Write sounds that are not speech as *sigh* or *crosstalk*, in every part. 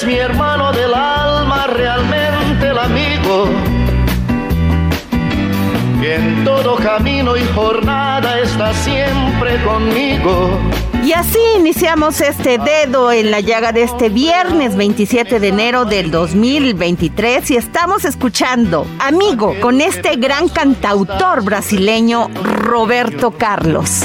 Eres mi hermano del alma, realmente el amigo. Que en todo camino y jornada está siempre conmigo. Y así iniciamos este dedo en la llaga de este viernes 27 de enero del 2023 y estamos escuchando Amigo con este gran cantautor brasileño Roberto Carlos.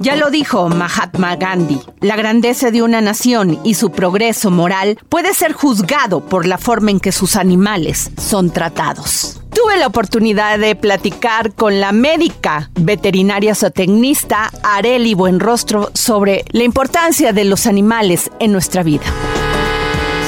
Ya lo dijo Mahatma Gandhi, la grandeza de una nación y su progreso moral puede ser juzgado por la forma en que sus animales son tratados. Tuve la oportunidad de platicar con la médica veterinaria zootecnista Areli Buenrostro sobre la importancia de los animales en nuestra vida.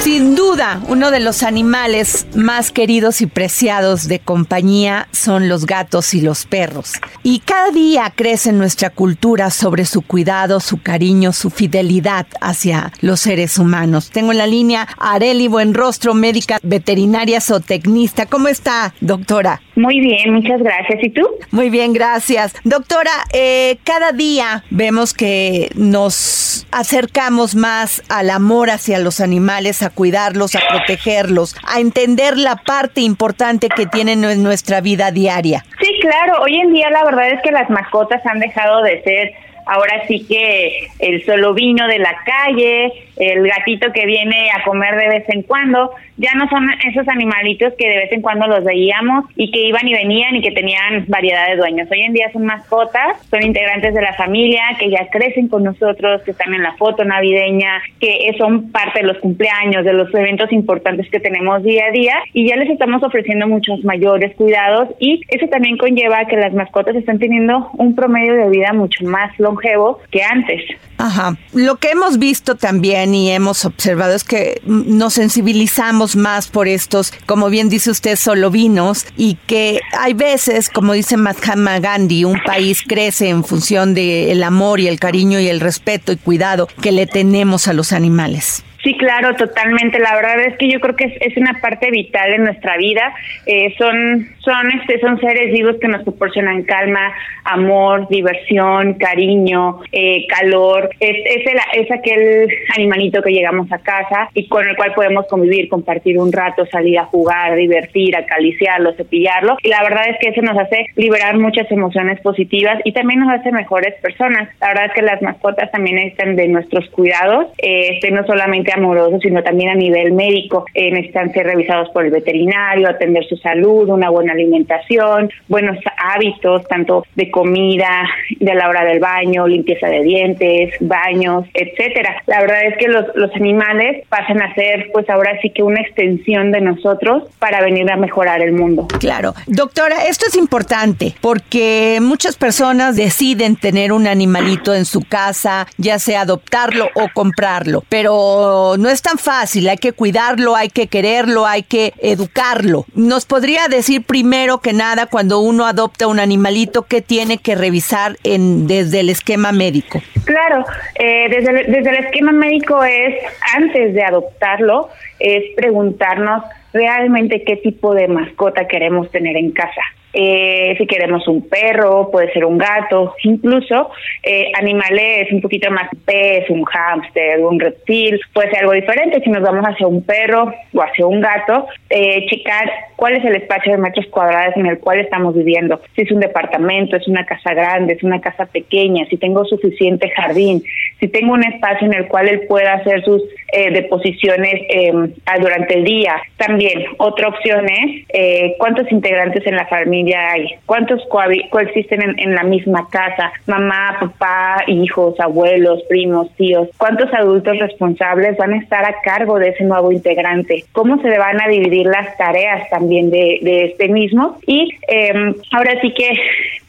Sin duda, uno de los animales más queridos y preciados de compañía son los gatos y los perros. Y cada día crece en nuestra cultura sobre su cuidado, su cariño, su fidelidad hacia los seres humanos. Tengo en la línea a Areli Buenrostro, médica veterinaria zootecnista. ¿Cómo está, doctora? Muy bien, muchas gracias. ¿Y tú? Muy bien, gracias. Doctora, eh, cada día vemos que nos acercamos más al amor hacia los animales, a cuidarlos, a protegerlos, a entender la parte importante que tienen en nuestra vida diaria. Sí, claro. Hoy en día la verdad es que las mascotas han dejado de ser ahora sí que el solo vino de la calle, el gatito que viene a comer de vez en cuando, ya no son esos animalitos que de vez en cuando los veíamos y que iban y venían y que tenían variedad de dueños. Hoy en día son mascotas, son integrantes de la familia, que ya crecen con nosotros, que están en la foto navideña, que son parte de los cumpleaños, de los eventos importantes que tenemos día a día y ya les estamos ofreciendo muchos mayores cuidados y eso también conlleva que las mascotas están teniendo un promedio de vida mucho más longevo que antes. Ajá. Lo que hemos visto también y hemos observado es que nos sensibilizamos más por estos, como bien dice usted, solo vinos y que hay veces, como dice Mahatma Gandhi, un país crece en función del amor y el cariño y el respeto y cuidado que le tenemos a los animales. Sí, claro, totalmente. La verdad es que yo creo que es, es una parte vital en nuestra vida. Eh, son, son, este, son seres vivos que nos proporcionan calma, amor, diversión, cariño, eh, calor. Es, es, el, es aquel animalito que llegamos a casa y con el cual podemos convivir, compartir un rato, salir a jugar, divertir, acariciarlo, cepillarlo. Y la verdad es que eso nos hace liberar muchas emociones positivas y también nos hace mejores personas. La verdad es que las mascotas también necesitan de nuestros cuidados, eh, este, no solamente solamente amoroso, sino también a nivel médico. Eh, necesitan ser revisados por el veterinario, atender su salud, una buena alimentación, buenos hábitos, tanto de comida, de la hora del baño, limpieza de dientes, baños, etcétera. La verdad es que los, los animales pasan a ser, pues ahora sí que una extensión de nosotros para venir a mejorar el mundo. Claro. Doctora, esto es importante porque muchas personas deciden tener un animalito en su casa, ya sea adoptarlo o comprarlo, pero no es tan fácil, hay que cuidarlo, hay que quererlo, hay que educarlo. ¿Nos podría decir primero que nada cuando uno adopta un animalito qué tiene que revisar en, desde el esquema médico? Claro, eh, desde, desde el esquema médico es, antes de adoptarlo, es preguntarnos realmente qué tipo de mascota queremos tener en casa. Eh, si queremos un perro, puede ser un gato, incluso eh, animales un poquito más pez, un hámster, un reptil, puede ser algo diferente. Si nos vamos hacia un perro o hacia un gato, eh, checar cuál es el espacio de metros cuadrados en el cual estamos viviendo. Si es un departamento, es una casa grande, es una casa pequeña, si tengo suficiente jardín, si tengo un espacio en el cual él pueda hacer sus eh, deposiciones em, durante el día. También otra opción es eh, cuántos integrantes en la familia hay, cuántos coexisten en, en, la misma casa, mamá, papá, hijos, abuelos, primos, tíos, cuántos adultos responsables van a estar a cargo de ese nuevo integrante, cómo se van a dividir las tareas también de, de este mismo y eh, ahora sí que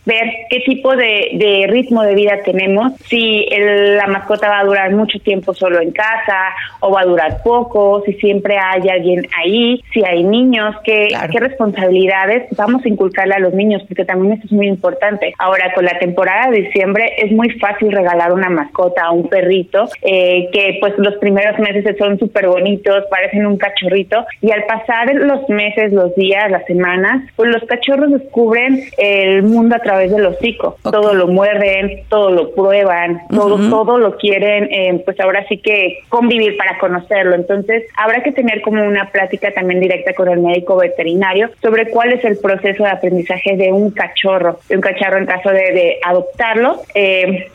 ver qué tipo de, ritmo de vida tenemos, si la mascota va a durar mucho tiempo solo en casa o va a durar poco, si siempre hay alguien ahí, si hay niños, qué, qué responsabilidades vamos a inculcarle a los niños, porque también eso es muy importante. Ahora, con la temporada de diciembre es muy fácil regalar una mascota a un perrito, eh, que pues los primeros meses son súper bonitos, parecen un cachorrito, y al pasar los meses, los días, las semanas, pues los cachorros descubren el mundo a través través del hocico. Todo lo muerden, todo lo prueban, todo, todo lo quieren, eh, pues ahora sí que convivir para conocerlo. Entonces, habrá que tener como una plática también directa con el médico veterinario sobre cuál es el proceso de aprendizaje de un cachorro, de un cachorro en caso de, adoptarlo, eh,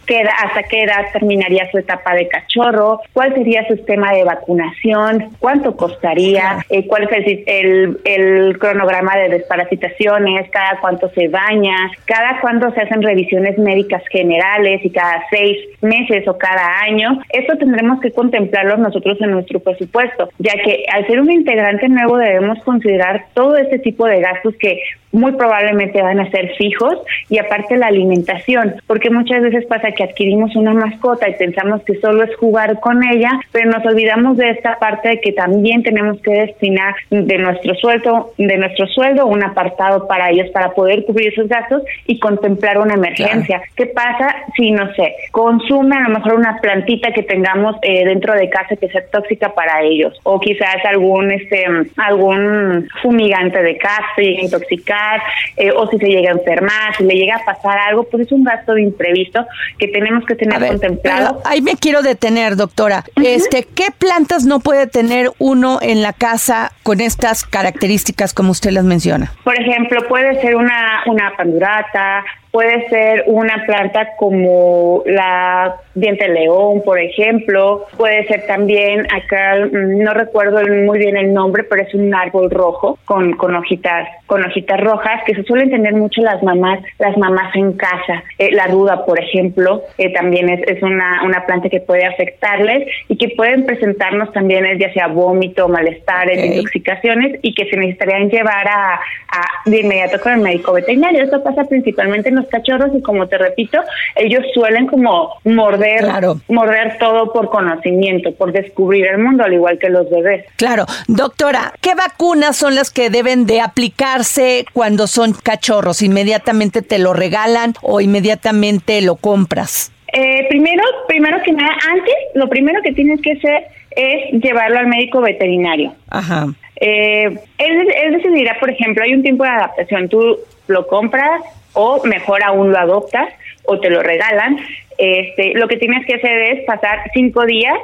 hasta qué edad terminaría su etapa de cachorro, cuál sería su sistema de vacunación, cuánto costaría, eh, cuál es el, el, el cronograma de desparasitaciones, cada cuánto se baña, cada cuando se hacen revisiones médicas generales y cada seis meses o cada año, esto tendremos que contemplarlo nosotros en nuestro presupuesto, ya que al ser un integrante nuevo debemos considerar todo este tipo de gastos que muy probablemente van a ser fijos y aparte la alimentación, porque muchas veces pasa que adquirimos una mascota y pensamos que solo es jugar con ella, pero nos olvidamos de esta parte de que también tenemos que destinar de nuestro sueldo, de nuestro sueldo un apartado para ellos para poder cubrir esos gastos y contemplar una emergencia. ¿Qué pasa si no sé, consume a lo mejor una plantita que tengamos eh, dentro de casa que sea tóxica para ellos o quizás algún este algún fumigante de casa y intoxicado eh, o si se llega a enfermar, si le llega a pasar algo, pues es un gasto de imprevisto que tenemos que tener contemplado. Ahí me quiero detener, doctora. Este, ¿qué plantas no puede tener uno en la casa con estas características como usted las menciona? Por ejemplo, puede ser una una pandurata, a puede ser una planta como la diente león, por ejemplo, puede ser también, acá mm, no recuerdo muy bien el nombre, pero es un árbol rojo con, con hojitas, con hojitas rojas que se suelen tener mucho las mamás, las mamás en casa. Eh, la ruda, por ejemplo, eh, también es, es una, una planta que puede afectarles y que pueden presentarnos también ya sea vómito, malestares, intoxicaciones y que se necesitarían llevar a, a de inmediato con el médico veterinario. Esto pasa principalmente en los cachorros y como te repito, ellos suelen como morder, morder todo por conocimiento, por descubrir el mundo, al igual que los bebés. Claro. Doctora, ¿qué vacunas son las que deben de aplicarse cuando son cachorros? ¿Inmediatamente te lo regalan o inmediatamente lo compras? Eh, primero, primero que nada, antes, lo primero que tienes que hacer es llevarlo al médico veterinario. Ajá. Eh, él, él decidirá, por ejemplo, hay un tiempo de adaptación. Tú lo compras, o mejor aún lo adoptas o te lo regalan. Este, lo que tienes que hacer es pasar cinco días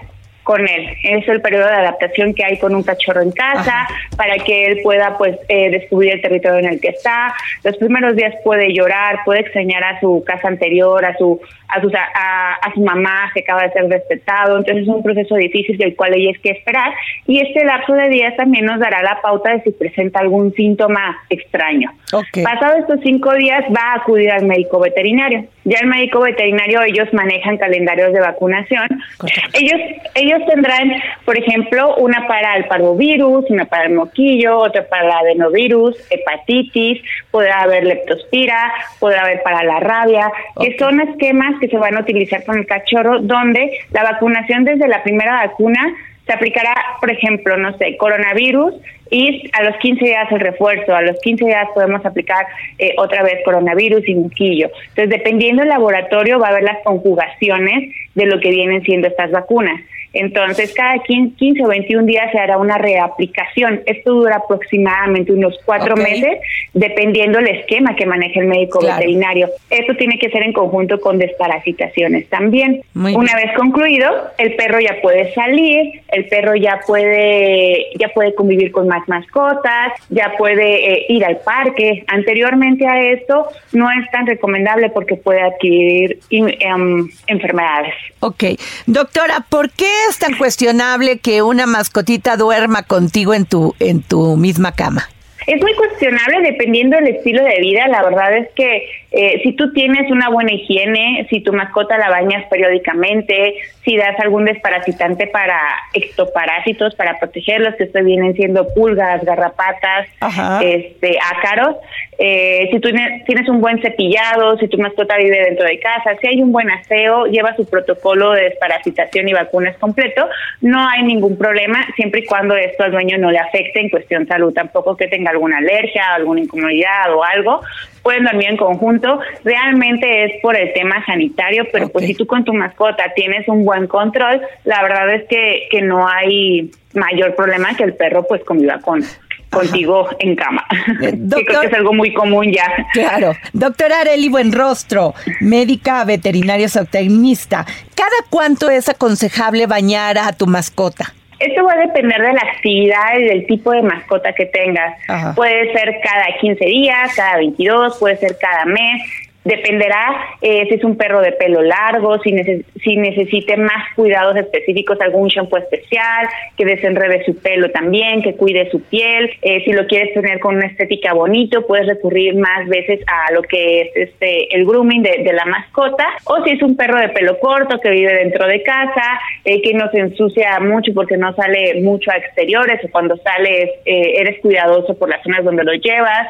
con él. Es el periodo de adaptación que hay con un cachorro en casa para que él pueda pues eh, descubrir el territorio en el que está. Los primeros días puede llorar, puede extrañar a su casa anterior, a su a su, a, su mamá que acaba de ser respetado. Entonces es un proceso difícil del cual hay que esperar y este lapso de días también nos dará la pauta de si presenta algún síntoma extraño. Pasado estos cinco días va a acudir al médico veterinario. Ya el médico veterinario ellos manejan calendarios de vacunación. Ellos ellos tendrán, por ejemplo, una para el parvovirus, una para el moquillo, otra para el adenovirus, hepatitis, podrá haber leptospira, podrá haber para la rabia, que son esquemas que se van a utilizar con el cachorro donde la vacunación desde la primera vacuna se aplicará, por ejemplo, no sé, coronavirus y a los 15 días el refuerzo, a los 15 días podemos aplicar eh, otra vez coronavirus y moquillo. Entonces, dependiendo del laboratorio, va a haber las conjugaciones de lo que vienen siendo estas vacunas. Entonces, cada 15 o 21 días se hará una reaplicación. Esto dura aproximadamente unos cuatro meses, dependiendo el esquema que maneje el médico veterinario. Esto tiene que ser en conjunto con desparasitaciones también. una vez concluido, el perro ya puede salir, el perro ya puede, ya puede convivir con más mascotas, ya puede eh, ir al parque. Anteriormente a esto, no es tan recomendable porque puede adquirir em, enfermedades. Ok. Doctora, ¿por qué es tan cuestionable que una mascotita duerma contigo en tu, en tu misma cama? Es muy cuestionable dependiendo del estilo de vida. La verdad es que eh, si tú tienes una buena higiene, si tu mascota la bañas periódicamente, si das algún desparasitante para ectoparásitos, para protegerlos, que esto vienen siendo pulgas, garrapatas, este, ácaros, eh, si tú tienes un buen cepillado, si tu mascota vive dentro de casa, si hay un buen aseo, lleva su protocolo de desparasitación y vacunas completo, no hay ningún problema, siempre y cuando esto al dueño no le afecte en cuestión salud, tampoco que tenga alguna alergia, alguna incomodidad o algo, pueden dormir en conjunto. Realmente es por el tema sanitario, pero pues si tú con tu mascota tienes un buen control, la verdad es que, que no hay mayor problema que el perro pues conviva con contigo en cama. Eh, *laughs* creo que es algo muy común ya. Claro. Doctora Areli Buenrostro, médica veterinaria zootecnista, ¿cada cuánto es aconsejable bañar a tu mascota? Esto va a depender de la actividad y del tipo de mascota que tengas. Puede ser cada 15 días, cada 22, puede ser cada mes. Dependerá eh, si es un perro de pelo largo, si, si necesite más cuidados específicos, algún shampoo especial, que desenrede su pelo también, que cuide su piel. Eh, si lo quieres tener con una estética bonito, puedes recurrir más veces a lo que es este el grooming de, la mascota. O si es un perro de pelo corto que vive dentro de casa, eh, que no se ensucia mucho porque no sale mucho a exteriores o cuando sales eres cuidadoso por las zonas donde lo llevas.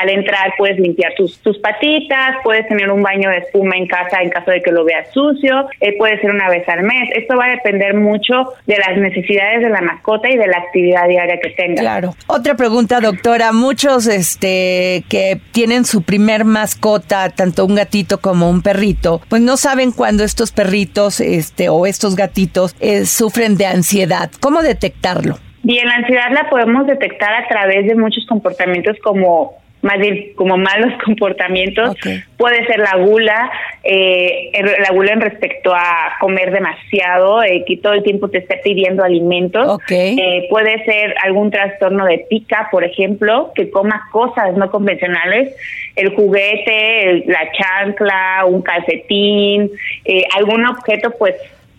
al entrar puedes limpiar tus, tus patitas, puedes puedes tener un baño de espuma en casa en caso de que lo veas sucio, eh, puede ser una vez al mes. Esto va a depender mucho de las necesidades de la mascota y de la actividad diaria que tenga. Claro. Otra pregunta, doctora. Muchos este que tienen su primer mascota, tanto un gatito como un perrito, pues no saben cuándo estos perritos este o estos gatitos eh, sufren de ansiedad. ¿Cómo detectarlo? Bien, la ansiedad la podemos detectar a través de muchos comportamientos como más bien como malos *laughs* comportamientos. Puede ser la gula, eh, la gula en respecto a comer demasiado, eh, que todo el tiempo te esté pidiendo alimentos. Eh, puede ser algún trastorno de pica, por ejemplo, que coma cosas no convencionales, el juguete, la chancla, un calcetín, eh, algún objeto pues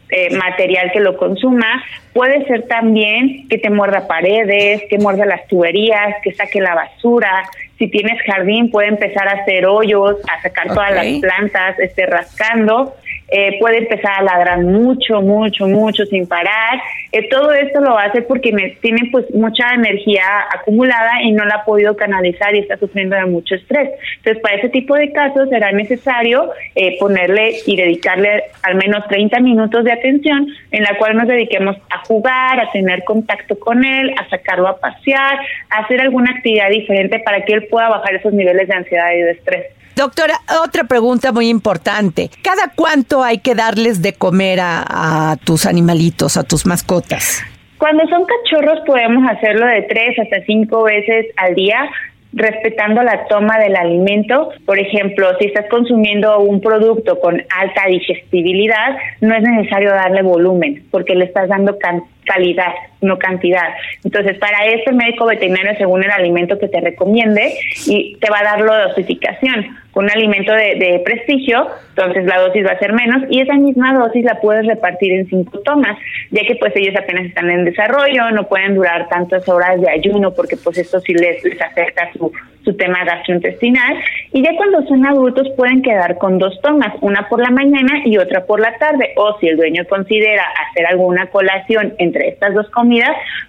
eh, material que lo consuma. Puede ser también que te muerda paredes, que muerda las tuberías, que saque la basura. Si tienes jardín, puede empezar a hacer hoyos, a sacar todas las plantas, esté rascando. Eh, puede empezar a ladrar mucho, mucho, mucho sin parar. Eh, todo esto lo hace porque tiene pues mucha energía acumulada y no la ha podido canalizar y está sufriendo de mucho estrés. Entonces, para ese tipo de casos será necesario eh, ponerle y dedicarle al menos 30 minutos de atención en la cual nos dediquemos a jugar, a tener contacto con él, a sacarlo a pasear, a hacer alguna actividad diferente para que él pueda bajar esos niveles de ansiedad y de estrés. Doctora, otra pregunta muy importante. ¿Cada cuánto hay que darles de comer a, tus animalitos, a tus mascotas? Cuando son cachorros podemos hacerlo de tres hasta cinco veces al día respetando la toma del alimento. Por ejemplo, si estás consumiendo un producto con alta digestibilidad, no es necesario darle volumen porque le estás dando calidad, no cantidad. Entonces, para eso el médico veterinario, según el alimento que te recomiende, y te va a dar la dosificación. Con un alimento de, prestigio, entonces la dosis va a ser menos y esa misma dosis la puedes repartir en cinco tomas, ya que pues ellos apenas están en desarrollo, no pueden durar tantas horas de ayuno porque pues esto sí les, les afecta su, su tema gastrointestinal y ya cuando son adultos pueden quedar con dos tomas, una por la mañana y otra por la tarde o si el dueño considera hacer alguna colación entre estas dos comidas,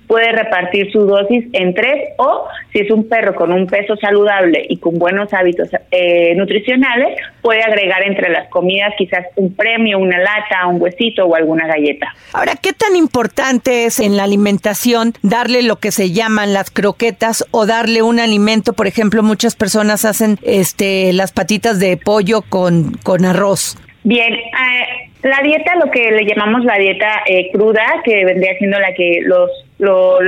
puede repartir su dosis en tres o si es un perro con un peso saludable y con buenos hábitos eh, nutricionales, puede agregar entre las comidas quizás un premio, una lata, un huesito o alguna galleta. Ahora, ¿qué tan importante es en la alimentación darle lo que se llaman las croquetas o darle un alimento, por ejemplo, muchas personas hacen este las patitas de pollo con, con arroz? Bien, eh, la dieta, lo que le llamamos la dieta eh, cruda, que vendría siendo la que los, los,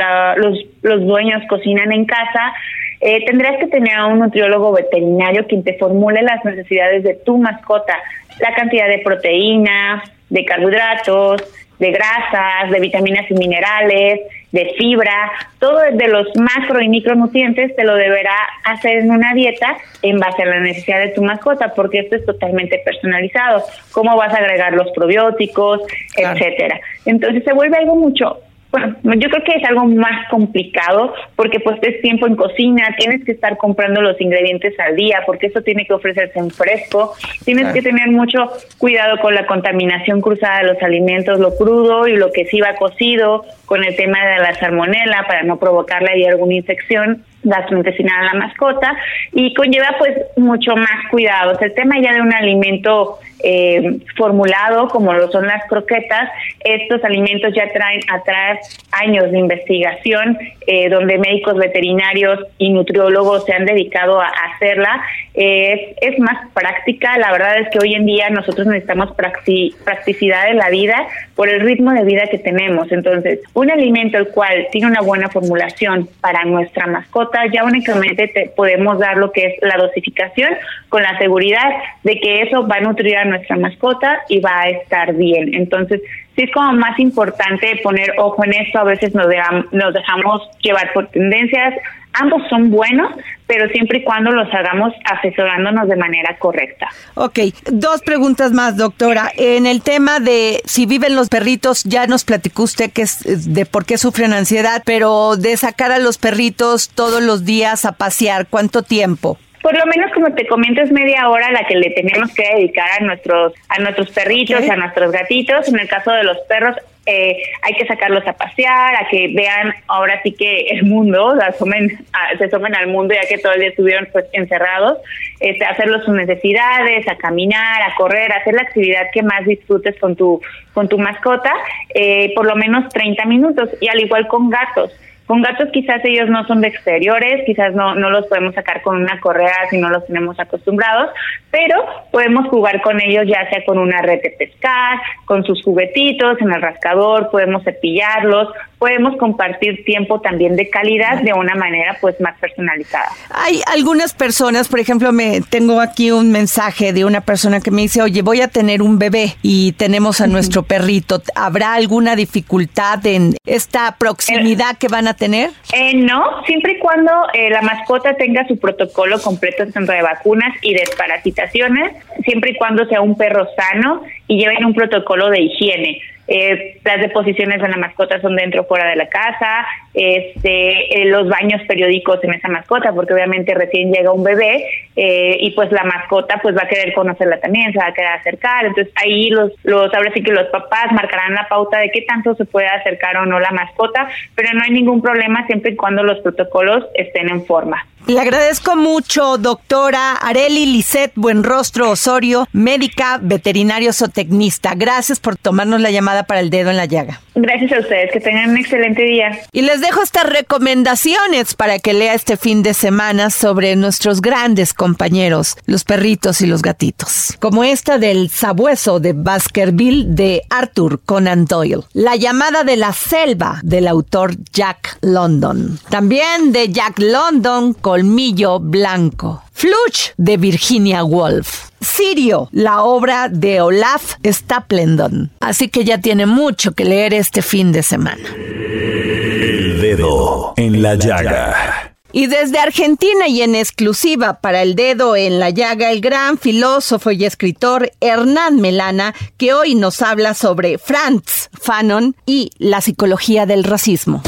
los dueños cocinan en casa, eh, tendrás que tener a un nutriólogo veterinario quien te formule las necesidades de tu mascota, la cantidad de proteína, de carbohidratos, de grasas, de vitaminas y minerales, de fibra, todo de los macro y micronutrientes te lo deberá hacer en una dieta en base a la necesidad de tu mascota, porque esto es totalmente personalizado. Cómo vas a agregar los probióticos, etcétera. Entonces se vuelve algo mucho bueno, yo creo que es algo más complicado porque pues es tiempo en cocina, tienes que estar comprando los ingredientes al día porque eso tiene que ofrecerse en fresco, tienes que tener mucho cuidado con la contaminación cruzada de los alimentos, lo crudo y lo que sí va cocido, con el tema de la salmonela para no provocarle ahí alguna infección gastrointestinal a la mascota y conlleva pues mucho más cuidados. El tema ya de un alimento eh, formulado como lo son las croquetas, estos alimentos ya traen atrás años de investigación eh, donde médicos veterinarios y nutriólogos se han dedicado a hacerla. es, es más práctica, la verdad es que hoy en día nosotros necesitamos practicidad en la vida por el ritmo de vida que tenemos. Entonces, un alimento el cual tiene una buena formulación para nuestra mascota, ya únicamente te podemos dar lo que es la dosificación con la seguridad de que eso va a nutrir a nuestra mascota y va a estar bien. Entonces, sí es como más importante poner ojo en esto, a veces nos, nos dejamos llevar por tendencias, ambos son buenos, pero siempre y cuando los hagamos asesorándonos de manera correcta. Ok, dos preguntas más, doctora. En el tema de si viven los perritos, ya nos platicó usted que es de por qué sufren ansiedad, pero de sacar a los perritos todos los días a pasear, ¿cuánto tiempo? Por lo menos como te comento es media hora la que le tenemos que dedicar a nuestros a nuestros perritos, a nuestros gatitos. En el caso de los perros eh, hay que sacarlos a pasear, a que vean ahora sí que el mundo, se asomen, se asomen al mundo ya que todo el día estuvieron pues encerrados, este, hacerlos sus necesidades, a caminar, a correr, a hacer la actividad que más disfrutes con tu con tu mascota, eh, por lo menos 30 minutos. Y al igual con gatos con gatos quizás ellos no son de exteriores, quizás no, no los podemos sacar con una correa si no los tenemos acostumbrados, pero podemos jugar con ellos ya sea con una red de pescar, con sus juguetitos en el rascador, podemos cepillarlos, podemos compartir tiempo también de calidad de una manera pues más personalizada. Hay algunas personas, por ejemplo, me tengo aquí un mensaje de una persona que me dice, "Oye, voy a tener un bebé y tenemos a nuestro perrito. ¿Habrá alguna dificultad en esta proximidad que van a tener? Eh, no, siempre y cuando eh, la mascota tenga su protocolo completo tanto de vacunas y desparasitaciones, siempre y cuando sea un perro sano y lleven un protocolo de higiene. Eh, las deposiciones de la mascota son dentro o fuera de la casa, este, los baños periódicos en esa mascota, porque obviamente recién llega un bebé eh, y pues la mascota pues va a querer conocerla también, se va a querer acercar, entonces ahí los, los, ahora sí que los papás marcarán la pauta de qué tanto se puede acercar o no la mascota, pero no hay ningún problema siempre y cuando los protocolos estén en forma. Le agradezco mucho, doctora Areli Lisset Buenrostro Osorio, médica veterinario zootecnista. Gracias por tomarnos la llamada para el dedo en la llaga. Gracias a ustedes, que tengan un excelente día. Y les dejo estas recomendaciones para que lea este fin de semana sobre nuestros grandes compañeros, los perritos y los gatitos. Como esta del sabueso de Baskerville de Arthur Conan Doyle. La llamada de la selva del autor Jack London. También de Jack London, Colmillo Blanco. Fluch de Virginia Woolf. Sirio, la obra de Olaf Staplendon. Así que ya tiene mucho que leer este fin de semana. El dedo en la llaga. Y desde Argentina y en exclusiva para el dedo en la llaga, el gran filósofo y escritor Hernán Melana, que hoy nos habla sobre Franz Fanon y la psicología del racismo.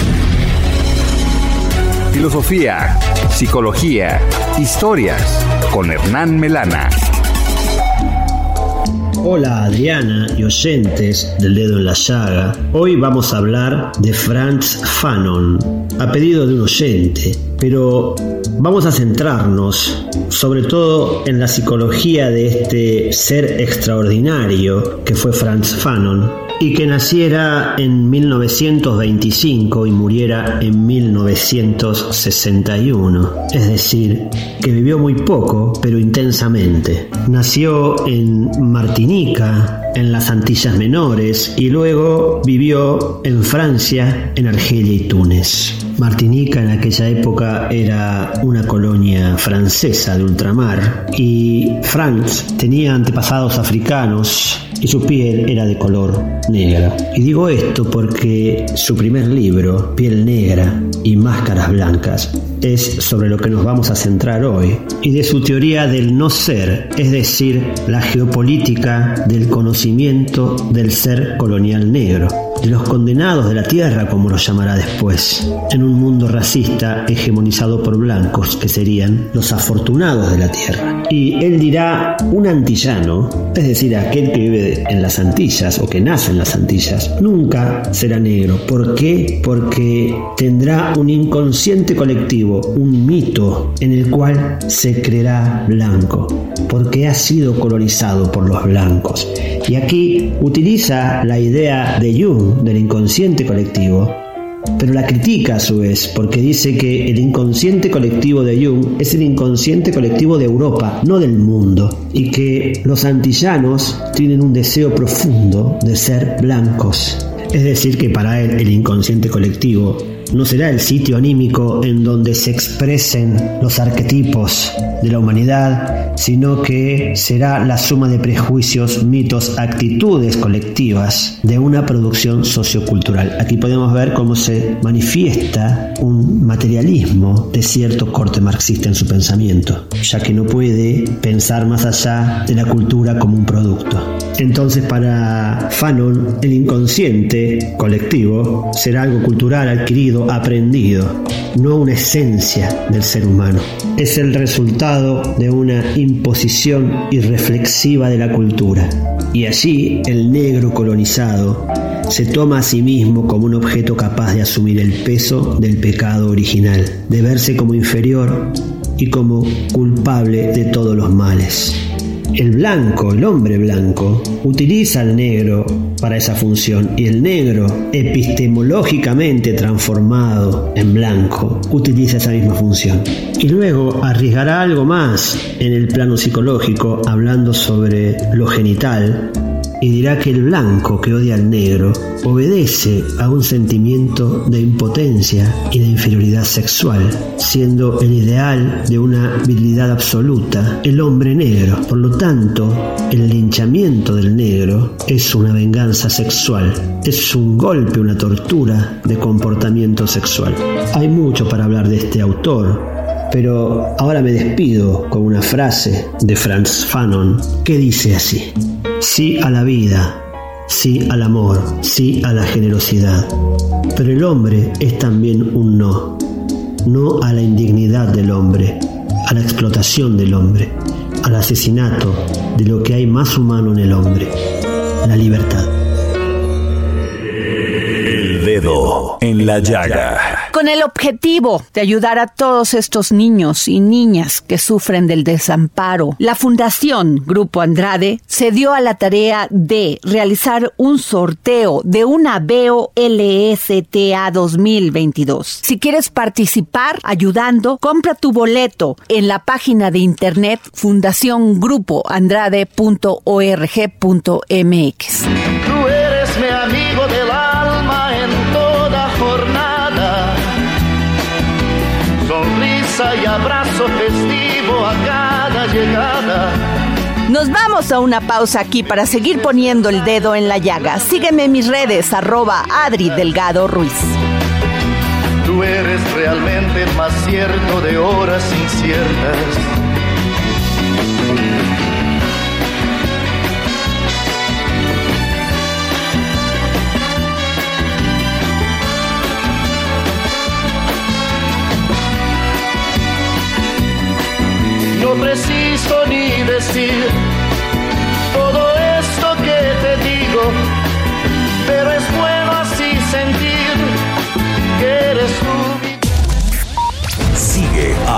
Filosofía, psicología, historias con Hernán Melana. Hola Adriana y oyentes del dedo en la llaga. Hoy vamos a hablar de Franz Fanon, a pedido de un oyente, pero vamos a centrarnos sobre todo en la psicología de este ser extraordinario que fue Franz Fanon y que naciera en 1925 y muriera en 1961. Es decir, que vivió muy poco, pero intensamente. Nació en Martinica, en las Antillas Menores, y luego vivió en Francia, en Argelia y Túnez. Martinica en aquella época era una colonia francesa de ultramar y Franz tenía antepasados africanos y su piel era de color negra. Y digo esto porque su primer libro, Piel Negra y Máscaras Blancas, es sobre lo que nos vamos a centrar hoy, y de su teoría del no ser, es decir, la geopolítica del conocimiento del ser colonial negro, de los condenados de la tierra, como lo llamará después, en un mundo racista hegemonizado por blancos, que serían los afortunados de la tierra. Y él dirá, un antillano, es decir, aquel que vive en las Antillas o que nace en las Antillas, nunca será negro. ¿Por qué? Porque tendrá un inconsciente colectivo, un mito en el cual se creerá blanco, porque ha sido colonizado por los blancos. Y aquí utiliza la idea de Jung del inconsciente colectivo pero la critica a su vez, porque dice que el inconsciente colectivo de Jung es el inconsciente colectivo de Europa, no del mundo, y que los antillanos tienen un deseo profundo de ser blancos. Es decir, que para él el inconsciente colectivo no será el sitio anímico en donde se expresen los arquetipos de la humanidad, sino que será la suma de prejuicios, mitos, actitudes colectivas de una producción sociocultural. Aquí podemos ver cómo se manifiesta un materialismo de cierto corte marxista en su pensamiento, ya que no puede pensar más allá de la cultura como un producto. Entonces para Fanon el inconsciente colectivo será algo cultural adquirido, aprendido, no una esencia del ser humano. Es el resultado de una imposición irreflexiva de la cultura. Y allí el negro colonizado se toma a sí mismo como un objeto capaz de asumir el peso del pecado original, de verse como inferior y como culpable de todos los males. El blanco, el hombre blanco, utiliza al negro para esa función y el negro, epistemológicamente transformado en blanco, utiliza esa misma función. Y luego arriesgará algo más en el plano psicológico, hablando sobre lo genital, y dirá que el blanco que odia al negro obedece a un sentimiento de impotencia y de inferioridad sexual, siendo el ideal de una virilidad absoluta el hombre negro. Por lo tanto, el linchamiento del negro es una venganza sexual, es un golpe, una tortura de comportamiento sexual. Hay mucho para hablar de este autor, pero ahora me despido con una frase de Franz Fanon que dice así. Sí a la vida, sí al amor, sí a la generosidad. Pero el hombre es también un no. No a la indignidad del hombre, a la explotación del hombre, al asesinato de lo que hay más humano en el hombre, la libertad. Dedo en la llaga. Con el objetivo de ayudar a todos estos niños y niñas que sufren del desamparo, la Fundación Grupo Andrade se dio a la tarea de realizar un sorteo de una Veo LSTA 2022. Si quieres participar ayudando, compra tu boleto en la página de internet fundaciongrupoandrade.org.mx. abrazo festivo a cada llegada. Nos vamos a una pausa aquí para seguir poniendo el dedo en la llaga. Sígueme en mis redes, arroba Adri Delgado Ruiz. Tú eres realmente el más cierto de horas inciertas. Preciso ni decir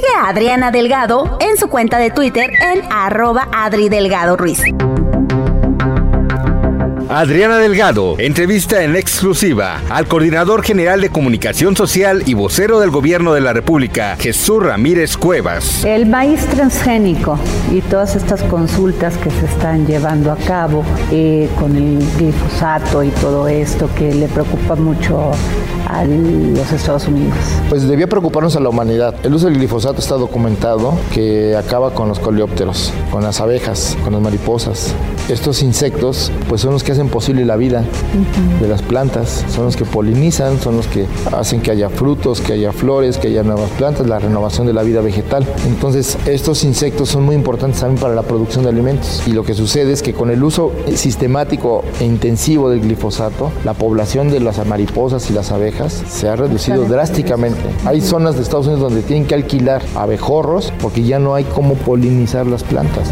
Sigue a Adriana Delgado en su cuenta de Twitter en arroba Adri Delgado Ruiz. Adriana Delgado entrevista en exclusiva al coordinador general de comunicación social y vocero del gobierno de la República, Jesús Ramírez Cuevas. El maíz transgénico y todas estas consultas que se están llevando a cabo eh, con el glifosato y todo esto que le preocupa mucho a los Estados Unidos. Pues debía preocuparnos a la humanidad. El uso del glifosato está documentado que acaba con los coleópteros, con las abejas, con las mariposas. Estos insectos pues son los que hacen posible la vida de las plantas, son los que polinizan, son los que hacen que haya frutos, que haya flores, que haya nuevas plantas, la renovación de la vida vegetal. Entonces estos insectos son muy importantes también para la producción de alimentos. Y lo que sucede es que con el uso sistemático e intensivo del glifosato, la población de las mariposas y las abejas se ha reducido drásticamente. Hay zonas de Estados Unidos donde tienen que alquilar abejorros porque ya no hay cómo polinizar las plantas.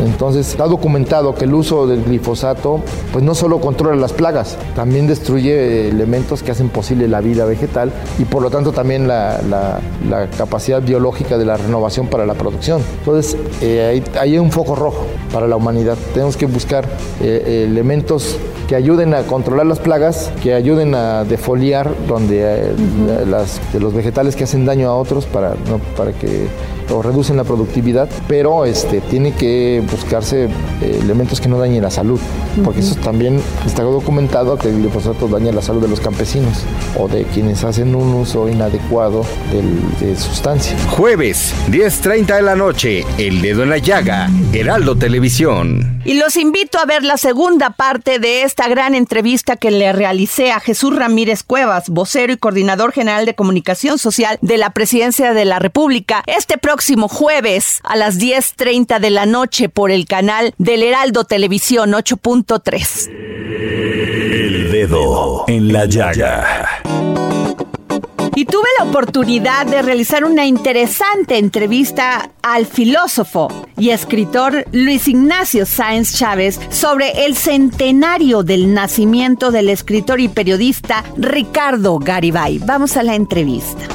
Entonces está documentado que el uso del glifosato pues no solo controla las plagas, también destruye elementos que hacen posible la vida vegetal y por lo tanto también la, la- la capacidad biológica de la renovación para la producción. Entonces eh, hay, hay un foco rojo para la humanidad. Tenemos que buscar eh, elementos que ayuden a controlar las plagas, que ayuden a defoliar donde eh, la- las, de los vegetales que hacen daño a otros para, no- para que o reducen la productividad, pero este, tiene que buscarse eh, elementos que no dañen la salud, porque eso también está documentado que el glifosato daña la salud de los campesinos o de quienes hacen un uso inadecuado del- de sustancia. Jueves, 10.30 de la noche, El Dedo en la Llaga, Heraldo Televisión. Y los invito a ver la segunda parte de esta gran entrevista que le realicé a Jesús Ramírez Cuevas, vocero y coordinador general de comunicación social de la Presidencia de la República, este próximo jueves a las 10.30 de la noche por el canal del Heraldo Televisión 8.3. El dedo en la llaga. Y tuve la oportunidad de realizar una interesante entrevista al filósofo y escritor Luis Ignacio Sáenz Chávez sobre el centenario del nacimiento del escritor y periodista Ricardo Garibay. Vamos a la entrevista.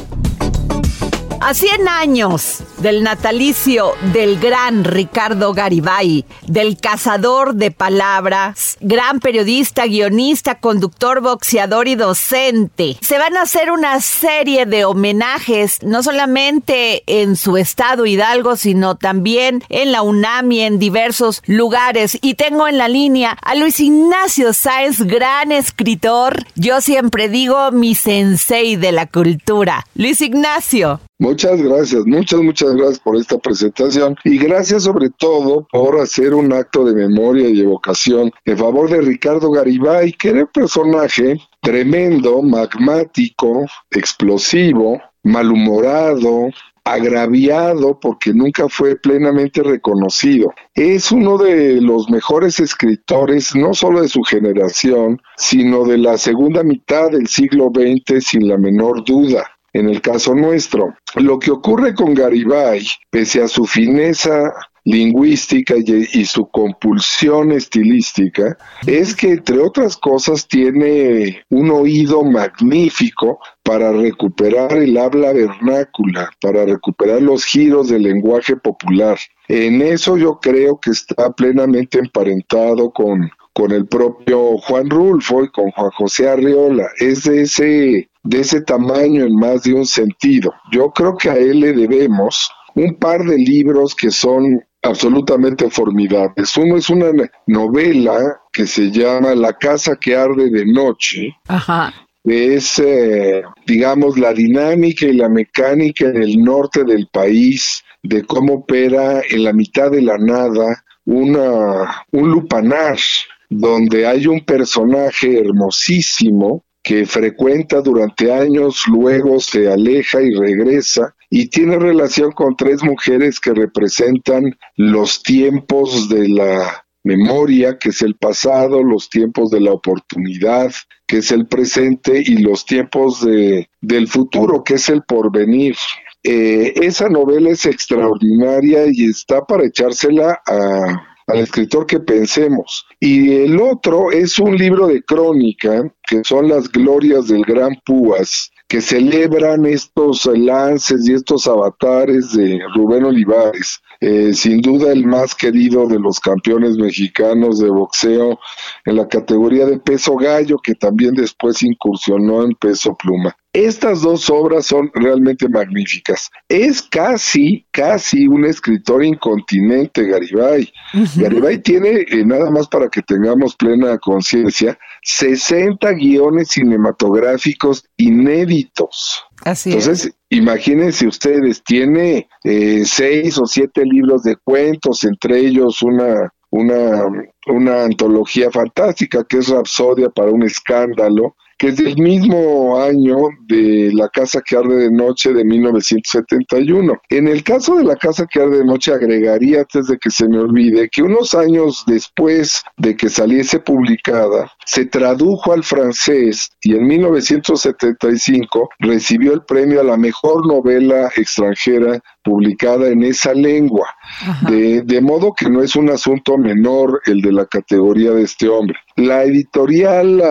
A 100 años del natalicio del gran Ricardo Garibay, del cazador de palabras, gran periodista, guionista, conductor, boxeador y docente, se van a hacer una serie de homenajes, no solamente en su estado Hidalgo, sino también en la UNAM y en diversos lugares. Y tengo en la línea a Luis Ignacio Sáenz, gran escritor, yo siempre digo mi sensei de la cultura. Luis Ignacio. Muchas gracias, muchas, muchas gracias por esta presentación y gracias sobre todo por hacer un acto de memoria y evocación en favor de Ricardo Garibay, que era un personaje tremendo, magmático, explosivo, malhumorado, agraviado porque nunca fue plenamente reconocido. Es uno de los mejores escritores, no solo de su generación, sino de la segunda mitad del siglo XX, sin la menor duda. En el caso nuestro, lo que ocurre con Garibay, pese a su fineza lingüística y, su compulsión estilística es que, entre otras cosas, tiene un oído magnífico para recuperar el habla vernácula, para recuperar los giros del lenguaje popular. En eso yo creo que está plenamente emparentado con, con el propio Juan Rulfo y con Juan José Arriola. Es de ese, de ese tamaño en más de un sentido. Yo creo que a él le debemos un par de libros que son absolutamente formidables. Uno es una novela que se llama La casa que arde de noche. Ajá. Es, eh, digamos, la dinámica y la mecánica en el norte del país, de cómo opera en la mitad de la nada una, un lupanar, donde hay un personaje hermosísimo que frecuenta durante años, luego se aleja y regresa, y tiene relación con tres mujeres que representan los tiempos de la memoria, que es el pasado, los tiempos de la oportunidad, que es el presente, y los tiempos de, del futuro, que es el porvenir. Eh, esa novela es extraordinaria y está para echársela a al escritor que pensemos. Y el otro es un libro de crónica, que son las glorias del Gran Púas, que celebran estos lances y estos avatares de Rubén Olivares. Eh, sin duda el más querido de los campeones mexicanos de boxeo en la categoría de peso gallo, que también después incursionó en peso pluma. Estas dos obras son realmente magníficas. Es casi, casi un escritor incontinente, Garibay. Garibay tiene, eh, nada más para que tengamos plena conciencia, 60 guiones cinematográficos inéditos. Entonces, imagínense ustedes, tiene eh, seis o siete libros de cuentos, entre ellos una, una, una antología fantástica que es Rapsodia para un escándalo, que es del mismo año de La Casa que Arde de Noche de 1971. En el caso de La Casa que Arde de Noche agregaría, antes de que se me olvide, que unos años después de que saliese publicada, se tradujo al francés y en 1975 recibió el premio a la mejor novela extranjera publicada en esa lengua. De, de, modo que no es un asunto menor el de la categoría de este hombre. La editorial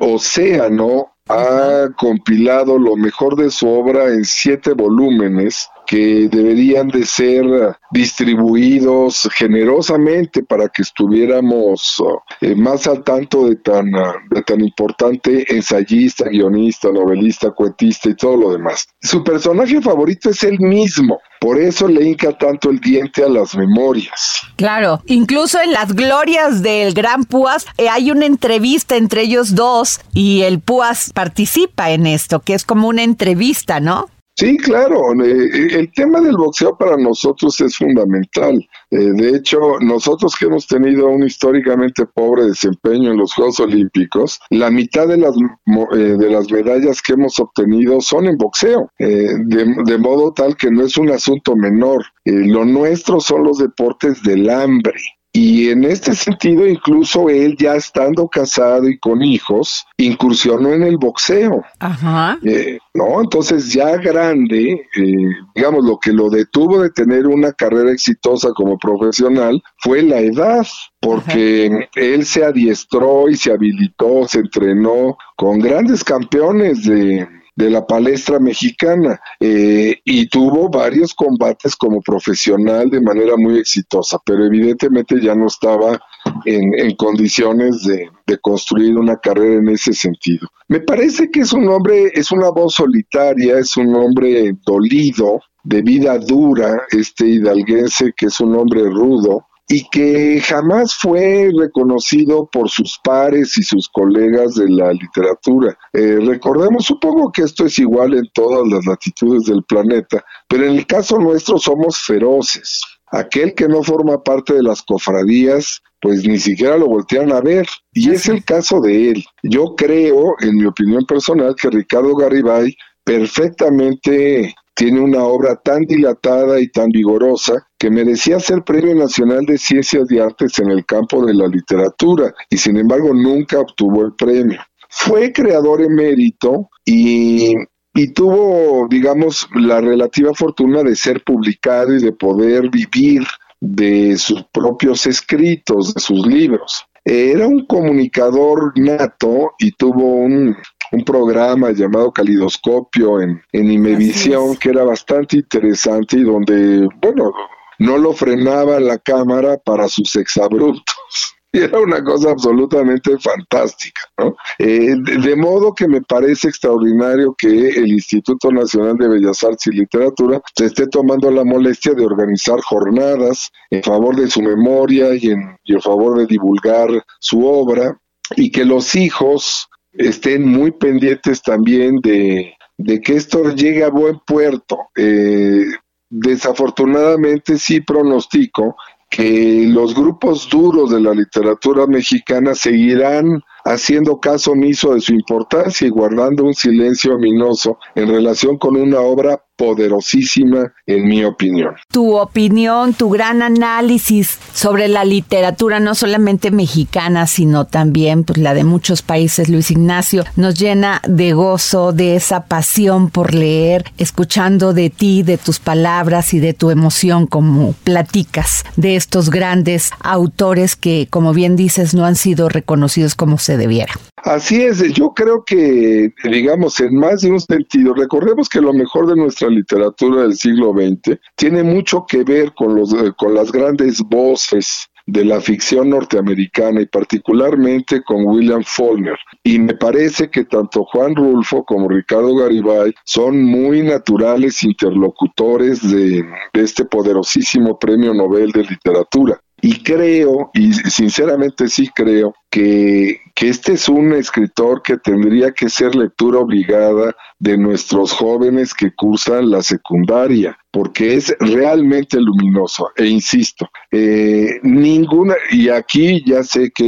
Océano ha compilado lo mejor de su obra en siete volúmenes que deberían de ser distribuidos generosamente para que estuviéramos eh, más al tanto de tan, de tan importante ensayista, guionista, novelista, cuentista y todo lo demás. Su personaje favorito es él mismo, por eso le hinca tanto el diente a las memorias. Claro, incluso en las glorias del Gran Púas eh, hay una entrevista entre ellos dos y el Púas participa en esto, que es como una entrevista, ¿no? Sí, claro. Eh, el tema del boxeo para nosotros es fundamental. Eh, de hecho, nosotros que hemos tenido un históricamente pobre desempeño en los Juegos Olímpicos, la mitad de las, eh, de las medallas que hemos obtenido son en boxeo, de, de, modo tal que no es un asunto menor. lo nuestro son los deportes del hambre. Y en este *laughs* sentido, incluso él ya estando casado y con hijos, incursionó en el boxeo. Ajá. Eh, no, entonces ya grande, eh, digamos, lo que lo detuvo de tener una carrera exitosa como profesional fue la edad, porque él se adiestró y se habilitó, se entrenó con grandes campeones de, de la palestra mexicana eh, y tuvo varios combates como profesional de manera muy exitosa, pero evidentemente ya no estaba en, en condiciones de, de, construir una carrera en ese sentido. Me parece que es un hombre, es una voz solitaria, es un hombre dolido, de vida dura, este hidalguense que es un hombre rudo, y que jamás fue reconocido por sus pares y sus colegas de la literatura. Eh, recordemos, supongo que esto es igual en todas las latitudes del planeta, pero en el caso nuestro somos feroces. aquel que no forma parte de las cofradías, pues ni siquiera lo voltean a ver. Y es el caso de él. Yo creo, en mi opinión personal, que Ricardo Garibay perfectamente tiene una obra tan dilatada y tan vigorosa que merecía ser Premio Nacional de Ciencias y Artes en el campo de la literatura y sin embargo nunca obtuvo el premio. Fue creador emérito y, y tuvo, digamos, la relativa fortuna de ser publicado y de poder vivir de sus propios escritos, de sus libros. Era un comunicador nato y tuvo un, un programa llamado Calidoscopio en, en Imevisión que era bastante interesante y donde, bueno, no lo frenaba la cámara para sus exabruptos. *laughs* Y era una cosa absolutamente fantástica, ¿no? Eh, de, modo que me parece extraordinario que el Instituto Nacional de Bellas Artes y Literatura se esté tomando la molestia de organizar jornadas en favor de su memoria y en, y en favor de divulgar su obra y que los hijos estén muy pendientes también de, que esto llegue a buen puerto. Eh, desafortunadamente sí pronostico que los grupos duros de la literatura mexicana seguirán haciendo caso omiso de su importancia y guardando un silencio ominoso en relación con una obra poderosísima, en mi opinión. Tu opinión, tu gran análisis sobre la literatura, no solamente mexicana, sino también pues, la de muchos países, Luis Ignacio, nos llena de gozo, de esa pasión por leer, escuchando de ti, de tus palabras y de tu emoción como platicas de estos grandes autores que, como bien dices, no han sido reconocidos como se debiera. Así es, yo creo que, digamos, en más de un sentido, recordemos que lo mejor de nuestra literatura del siglo XX tiene mucho que ver con, los, eh, con las grandes voces de la ficción norteamericana y particularmente con William Faulkner. Y me parece que tanto Juan Rulfo como Ricardo Garibay son muy naturales interlocutores de este poderosísimo premio Nobel de Literatura. Y creo, y sinceramente sí creo, que, que este es un escritor que tendría que ser lectura obligada de nuestros jóvenes que cursan la secundaria, porque es realmente luminoso. E insisto, eh, ninguna, y aquí ya sé que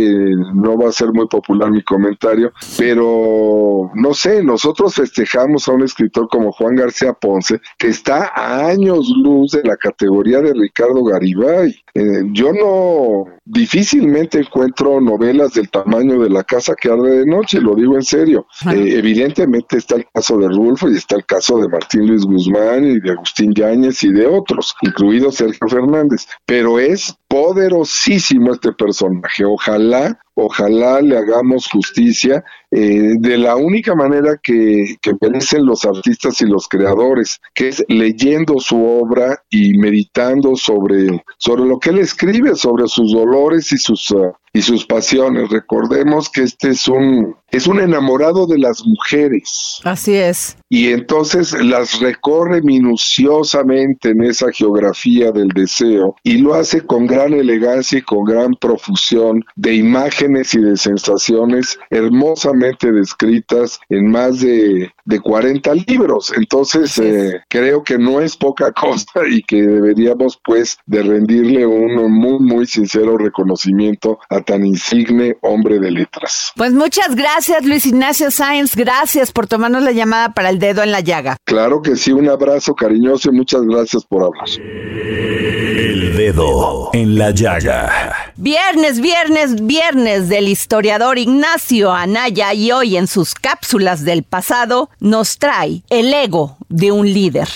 no va a ser muy popular mi comentario, pero no sé, nosotros festejamos a un escritor como Juan García Ponce, que está a años luz de la categoría de Ricardo Garibay. Eh, yo no, difícilmente encuentro novelas del tamaño de la casa que arde de noche, lo digo en serio. Eh, evidentemente está el caso de Rulfo y está el caso de Martín Luis Guzmán y de Agustín Yáñez y de otros, incluido Sergio Fernández, pero es poderosísimo este personaje. Ojalá, ojalá le hagamos justicia eh, de la única manera que, merecen los artistas y los creadores, que es leyendo su obra y meditando sobre, sobre lo que él escribe, sobre sus dolores y sus, uh, y sus pasiones. Recordemos que este es un, es un enamorado de las mujeres. Así es. Y entonces las recorre minuciosamente en esa geografía del deseo y lo hace con gran elegancia y con gran profusión de imágenes y de sensaciones hermosamente descritas en más de, de 40 libros. Entonces eh, creo que no es poca *laughs* cosa y que deberíamos pues de rendirle un muy muy sincero reconocimiento a tan insigne hombre de letras. Pues muchas gracias Luis Ignacio Sáenz, gracias por tomarnos la llamada para el dedo en la llaga. Claro que sí, un abrazo cariñoso y muchas gracias por hablar. El dedo en la llaga. Viernes, viernes, viernes del historiador Ignacio Anaya y hoy en sus cápsulas del pasado nos trae el ego de un líder.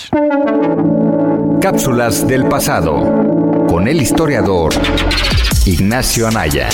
Cápsulas del pasado con el historiador Ignacio Anaya.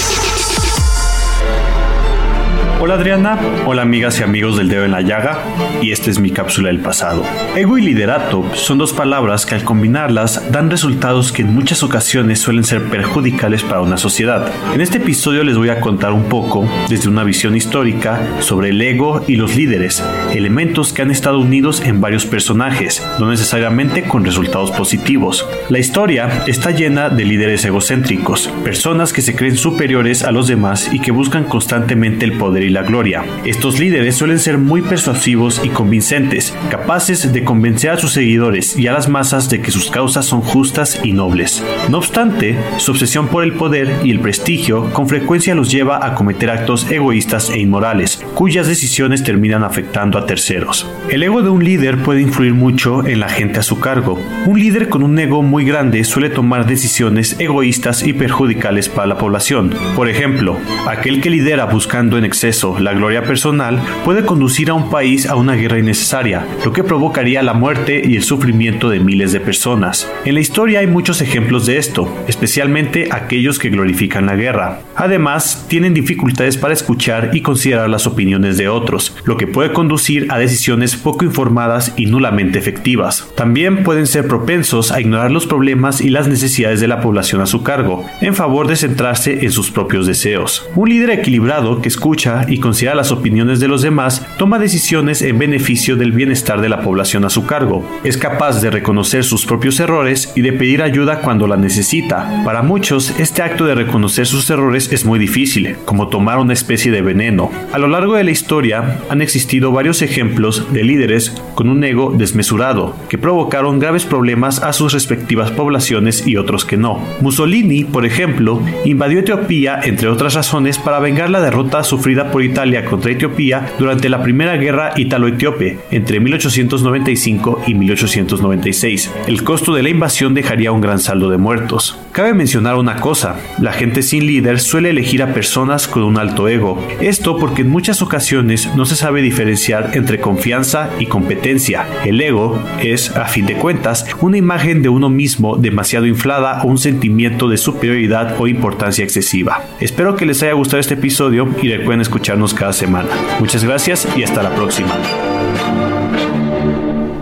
Hola Adriana, hola amigas y amigos del dedo en la llaga, y esta es mi cápsula del pasado. Ego y liderato son dos palabras que al combinarlas dan resultados que en muchas ocasiones suelen ser perjudiciales para una sociedad. En este episodio les voy a contar un poco, desde una visión histórica, sobre el ego y los líderes, elementos que han estado unidos en varios personajes, no necesariamente con resultados positivos. La historia está llena de líderes egocéntricos, personas que se creen superiores a los demás y que buscan constantemente el poder y la gloria. Estos líderes suelen ser muy persuasivos y convincentes, capaces de convencer a sus seguidores y a las masas de que sus causas son justas y nobles. No obstante, su obsesión por el poder y el prestigio con frecuencia los lleva a cometer actos egoístas e inmorales, cuyas decisiones terminan afectando a terceros. El ego de un líder puede influir mucho en la gente a su cargo. Un líder con un ego muy grande suele tomar decisiones egoístas y perjudicales para la población. Por ejemplo, aquel que lidera buscando en exceso la gloria personal puede conducir a un país a una guerra innecesaria, lo que provocaría la muerte y el sufrimiento de miles de personas. En la historia hay muchos ejemplos de esto, especialmente aquellos que glorifican la guerra. Además, tienen dificultades para escuchar y considerar las opiniones de otros, lo que puede conducir a decisiones poco informadas y nulamente efectivas. También pueden ser propensos a ignorar los problemas y las necesidades de la población a su cargo, en favor de centrarse en sus propios deseos. Un líder equilibrado que escucha y considera las opiniones de los demás toma decisiones en beneficio del bienestar de la población a su cargo. Es capaz de reconocer sus propios errores y de pedir ayuda cuando la necesita. Para muchos, este acto de reconocer sus errores es muy difícil, como tomar una especie de veneno. A lo largo de la historia han existido varios ejemplos de líderes con un ego desmesurado, que provocaron graves problemas a sus respectivas poblaciones y otros que no. Mussolini, por ejemplo, invadió Etiopía, entre otras razones, para vengar la derrota sufrida por Italia contra Etiopía durante la Primera Guerra Italo-Etíope entre 1895 y 1896. El costo de la invasión dejaría un gran saldo de muertos. Cabe mencionar una cosa, la gente sin líder suele elegir a personas con un alto ego. Esto porque en muchas ocasiones no se sabe diferenciar entre confianza y competencia. El ego es, a fin de cuentas, una imagen de uno mismo demasiado inflada o un sentimiento de superioridad o importancia excesiva. Espero que les haya gustado este episodio y recuerden escucharnos cada semana. Muchas gracias y hasta la próxima.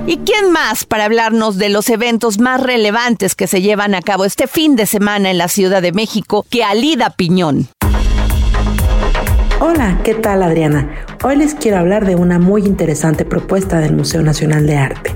¿Y quién más para hablarnos de los eventos más relevantes que se llevan a cabo este fin de semana en la Ciudad de México que Alida Piñón? Hola, ¿qué tal Adriana? Hoy les quiero hablar de una muy interesante propuesta del Museo Nacional de Arte.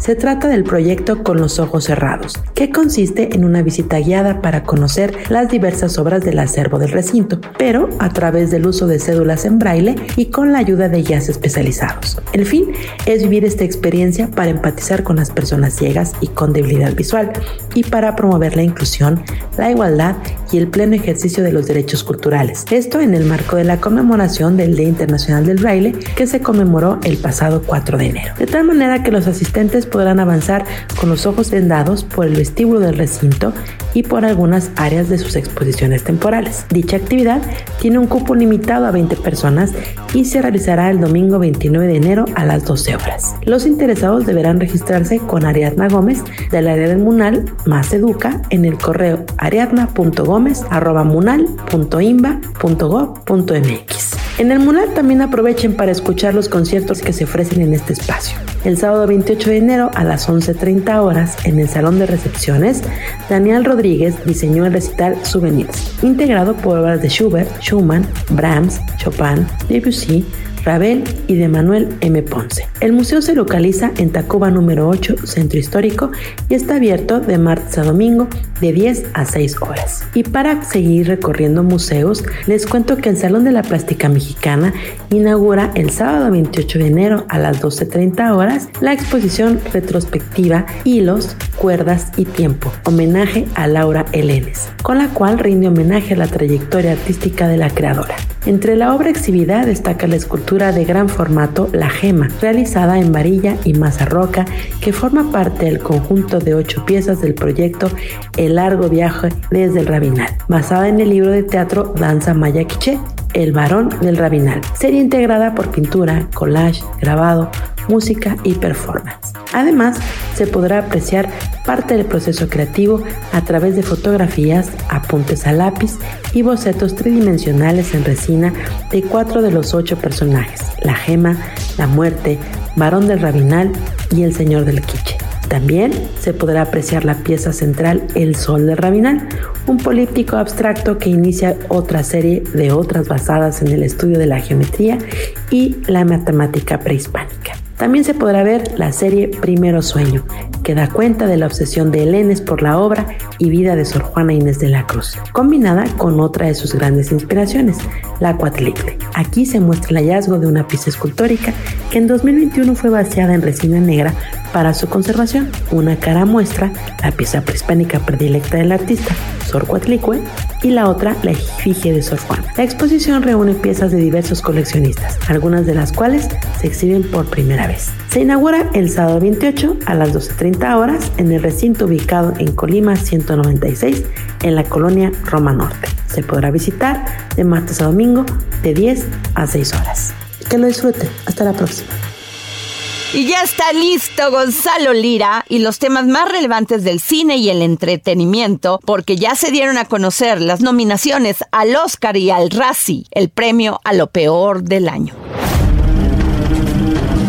Se trata del proyecto Con los Ojos Cerrados, que consiste en una visita guiada para conocer las diversas obras del acervo del recinto, pero a través del uso de cédulas en braille y con la ayuda de guías especializados. El fin es vivir esta experiencia para empatizar con las personas ciegas y con debilidad visual y para promover la inclusión, la igualdad y el pleno ejercicio de los derechos culturales. Esto en el marco de la conmemoración del Día Internacional del Braille que se conmemoró el pasado 4 de enero. De tal manera que los asistentes podrán avanzar con los ojos vendados por el vestíbulo del recinto y por algunas áreas de sus exposiciones temporales. Dicha actividad tiene un cupo limitado a 20 personas y se realizará el domingo 29 de enero a las 12 horas. Los interesados deberán registrarse con Ariadna Gómez del área del Munal más educa en el correo ariadna.gómez.munal.imba.gov.mx. En el Munal también aprovechen para escuchar los conciertos que se ofrecen en este espacio. El sábado 28 de enero a las 11.30 horas en el Salón de Recepciones, Daniel Rodríguez diseñó el recital Souvenirs, integrado por obras de Schubert, Schumann, Brahms, Chopin, Debussy, Ravel y de Manuel M. Ponce. El museo se localiza en Tacuba número 8, Centro Histórico, y está abierto de martes a domingo de 10 a 6 horas. Y para seguir recorriendo museos, les cuento que el Salón de la Plástica Mexicana inaugura el sábado 28 de enero a las 12.30 horas la exposición retrospectiva Hilos, Cuerdas y Tiempo, homenaje a Laura Elenes, con la cual rinde homenaje a la trayectoria artística de la creadora. Entre la obra exhibida destaca la escultura de gran formato La Gema, realizada en varilla y masa roca, que forma parte del conjunto de ocho piezas del proyecto El largo viaje desde el Rabinal, basada en el libro de teatro Danza Maya Quiché, El varón del Rabinal, serie integrada por pintura, collage, grabado, música y performance. Además, se podrá apreciar parte del proceso creativo a través de fotografías, apuntes a lápiz y bocetos tridimensionales en resina de cuatro de los ocho personajes, la gema, la muerte, varón del rabinal y el señor del quiche. También se podrá apreciar la pieza central El Sol del Rabinal, un políptico abstracto que inicia otra serie de otras basadas en el estudio de la geometría y la matemática prehispánica. También se podrá ver la serie Primero Sueño, que da cuenta de la obsesión de Helenes por la obra y vida de Sor Juana Inés de la Cruz, combinada con otra de sus grandes inspiraciones, la Cuatlicle. Aquí se muestra el hallazgo de una pieza escultórica que en 2021 fue vaciada en resina negra para su conservación. Una cara muestra la pieza prehispánica predilecta del artista, Sor Cuatlicue, y la otra la efigie de Sor Juan. La exposición reúne piezas de diversos coleccionistas, algunas de las cuales se exhiben por primera vez. Se inaugura el sábado 28 a las 12.30 horas en el recinto ubicado en Colima 196 en la colonia Roma Norte. Se podrá visitar de martes a domingo de 10 a 6 horas. Que lo disfruten. Hasta la próxima. Y ya está listo Gonzalo Lira y los temas más relevantes del cine y el entretenimiento, porque ya se dieron a conocer las nominaciones al Oscar y al Razzie, el premio a lo peor del año.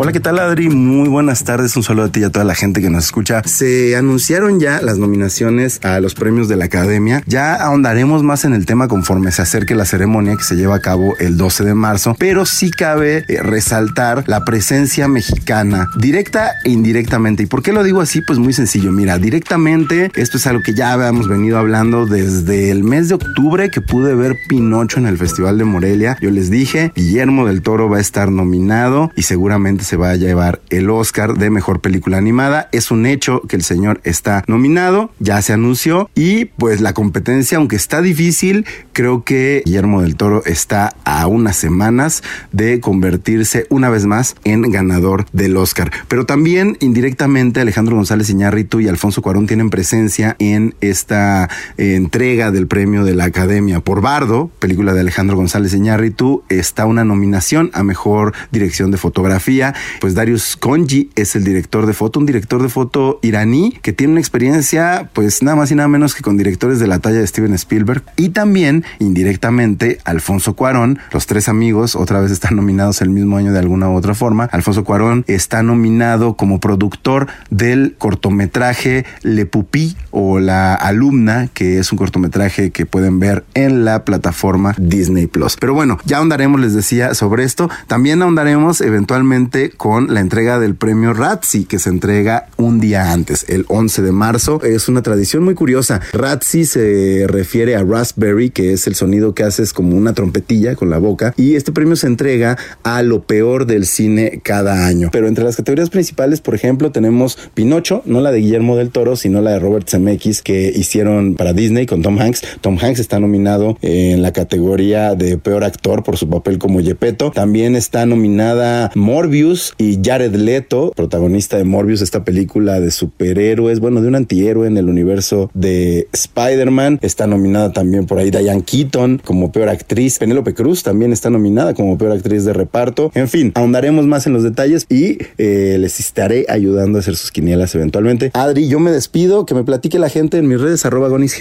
Hola, ¿qué tal Adri? Muy buenas tardes, un saludo a ti y a toda la gente que nos escucha. Se anunciaron ya las nominaciones a los premios de la Academia. Ya ahondaremos más en el tema conforme se acerque la ceremonia que se lleva a cabo el 12 de marzo, pero sí cabe eh, resaltar la presencia mexicana, directa e indirectamente. ¿Y por qué lo digo así? Pues muy sencillo. Mira, directamente, esto es algo que ya habíamos venido hablando desde el mes de octubre que pude ver Pinocho en el Festival de Morelia. Yo les dije, Guillermo del Toro va a estar nominado y seguramente se va a llevar el Oscar de Mejor Película Animada. Es un hecho que el señor está nominado, ya se anunció y pues la competencia, aunque está difícil, creo que Guillermo del Toro está a unas semanas de convertirse una vez más en ganador del Oscar. Pero también indirectamente Alejandro González Iñárritu y Alfonso Cuarón tienen presencia en esta eh, entrega del premio de la Academia por Bardo, película de Alejandro González Iñárritu, está una nominación a mejor dirección de fotografía pues Darius Konji es el director de foto, un director de foto iraní que tiene una experiencia pues nada más y nada menos que con directores de la talla de Steven Spielberg y también indirectamente Alfonso Cuarón, los tres amigos otra vez están nominados el mismo año de alguna u otra forma. Alfonso Cuarón está nominado como productor del cortometraje Le Pupí o La Alumna, que es un cortometraje que pueden ver en la plataforma Disney Plus. Pero bueno, ya ahondaremos, les decía, sobre esto. También ahondaremos eventualmente con la entrega del premio Razzie que se entrega un día antes, el 11 de marzo. Es una tradición muy curiosa. Razzie se refiere a raspberry, que es el sonido que haces como una trompetilla con la boca, y este premio se entrega a lo peor del cine cada año. Pero entre las categorías principales, por ejemplo, tenemos Pinocho, no la de Guillermo del Toro, sino la de Robert Zemeckis que hicieron para Disney con Tom Hanks. Tom Hanks está nominado en la categoría de peor actor por su papel como Gepetto. También está nominada Morbius y Jared Leto, protagonista de Morbius, esta película de superhéroes, bueno, de un antihéroe en el universo de Spider-Man. Está nominada también por ahí Diane Keaton como peor actriz. Penélope Cruz también está nominada como peor actriz de reparto. En fin, ahondaremos más en los detalles y eh, les estaré ayudando a hacer sus quinielas eventualmente. Adri, yo me despido, que me platique la gente en mis redes arroba gonisgyz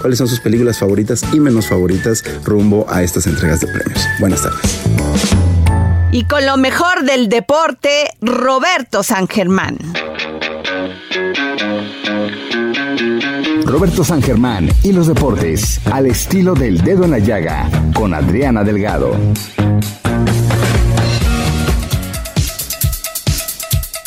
cuáles son sus películas favoritas y menos favoritas rumbo a estas entregas de premios. Buenas tardes. Y con lo mejor del deporte, Roberto San Germán. Roberto San Germán y los deportes, al estilo del dedo en la llaga, con Adriana Delgado.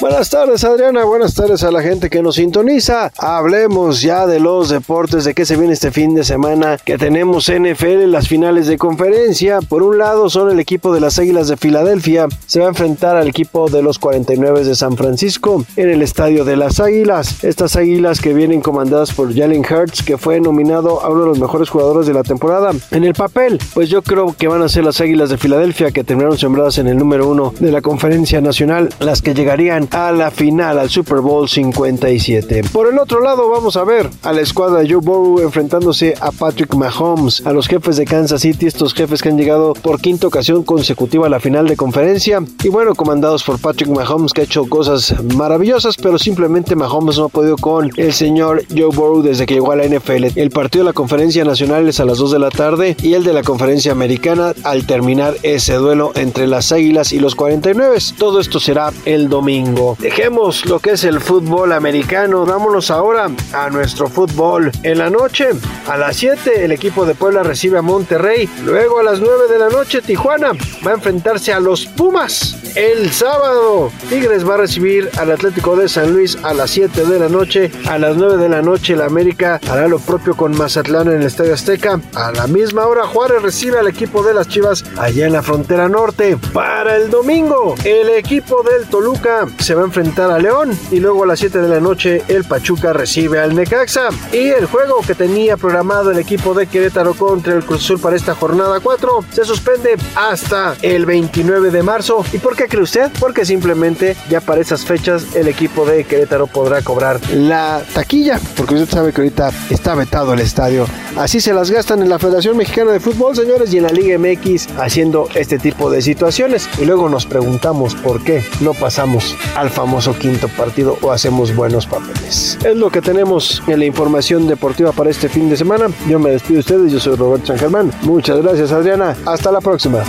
Buenas tardes Adriana, buenas tardes a la gente que nos sintoniza. Hablemos ya de los deportes, de qué se viene este fin de semana, que tenemos NFL en las finales de conferencia. Por un lado son el equipo de las Águilas de Filadelfia, se va a enfrentar al equipo de los 49 de San Francisco en el Estadio de las Águilas. Estas Águilas que vienen comandadas por Jalen Hurts, que fue nominado a uno de los mejores jugadores de la temporada. En el papel, pues yo creo que van a ser las Águilas de Filadelfia que terminaron sembradas en el número uno de la conferencia nacional, las que llegarían a la final, al Super Bowl 57. Por el otro lado, vamos a ver a la escuadra de Joe Burrow enfrentándose a Patrick Mahomes, a los jefes de Kansas City, estos jefes que han llegado por quinta ocasión consecutiva a la final de conferencia. Y bueno, comandados por Patrick Mahomes, que ha hecho cosas maravillosas, pero simplemente Mahomes no ha podido con el señor Joe Burrow desde que llegó a la NFL. El partido de la conferencia nacional es a las 2 de la tarde y el de la conferencia americana al terminar ese duelo entre las Águilas y los 49. Todo esto será el domingo. Dejemos lo que es el fútbol americano, vámonos ahora a nuestro fútbol. En la noche, a las 7, el equipo de Puebla recibe a Monterrey. Luego a las 9 de la noche, Tijuana va a enfrentarse a los Pumas. El sábado, Tigres va a recibir al Atlético de San Luis a las 7 de la noche. A las 9 de la noche, el América hará lo propio con Mazatlán en el Estadio Azteca. A la misma hora, Juárez recibe al equipo de las Chivas allá en la frontera norte. Para el domingo, el equipo del Toluca se va a enfrentar a León y luego a las 7 de la noche el Pachuca recibe al Necaxa. Y el juego que tenía programado el equipo de Querétaro contra el Cruz Azul para esta jornada 4 se suspende hasta el 29 de marzo. ¿Y por qué cree usted? Porque simplemente ya para esas fechas el equipo de Querétaro podrá cobrar la taquilla, porque usted sabe que ahorita está vetado el estadio. Así se las gastan en la Federación Mexicana de Fútbol, señores, y en la Liga MX haciendo este tipo de situaciones. Y luego nos preguntamos por qué no pasamos al famoso quinto partido o hacemos buenos papeles. Es lo que tenemos en la información deportiva para este fin de semana. Yo me despido de ustedes, yo soy Roberto San Germán. Muchas gracias, Adriana. Hasta la próxima.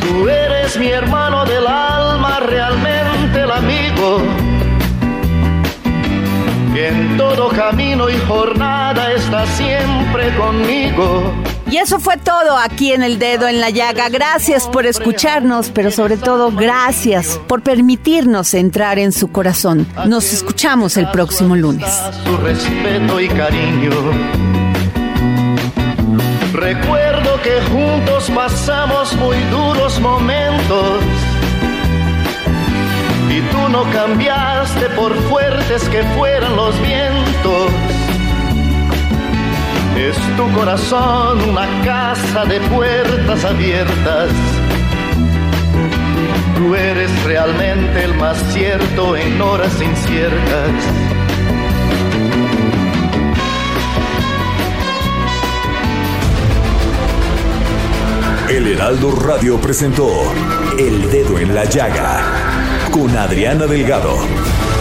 Tú eres mi hermano del alma, realmente el amigo. Que en todo camino y jornada está siempre conmigo. Y eso fue todo aquí en El Dedo en la Llaga. Gracias por escucharnos, pero sobre todo gracias por permitirnos entrar en su corazón. Nos escuchamos el próximo lunes. Su respeto y cariño. Recuerdo que juntos pasamos muy duros momentos. Y tú no cambiaste por fuertes que fueran los vientos. Es tu corazón una casa de puertas abiertas. Tú eres realmente el más cierto en horas inciertas. El Heraldo Radio presentó El Dedo en la Llaga con Adriana Delgado.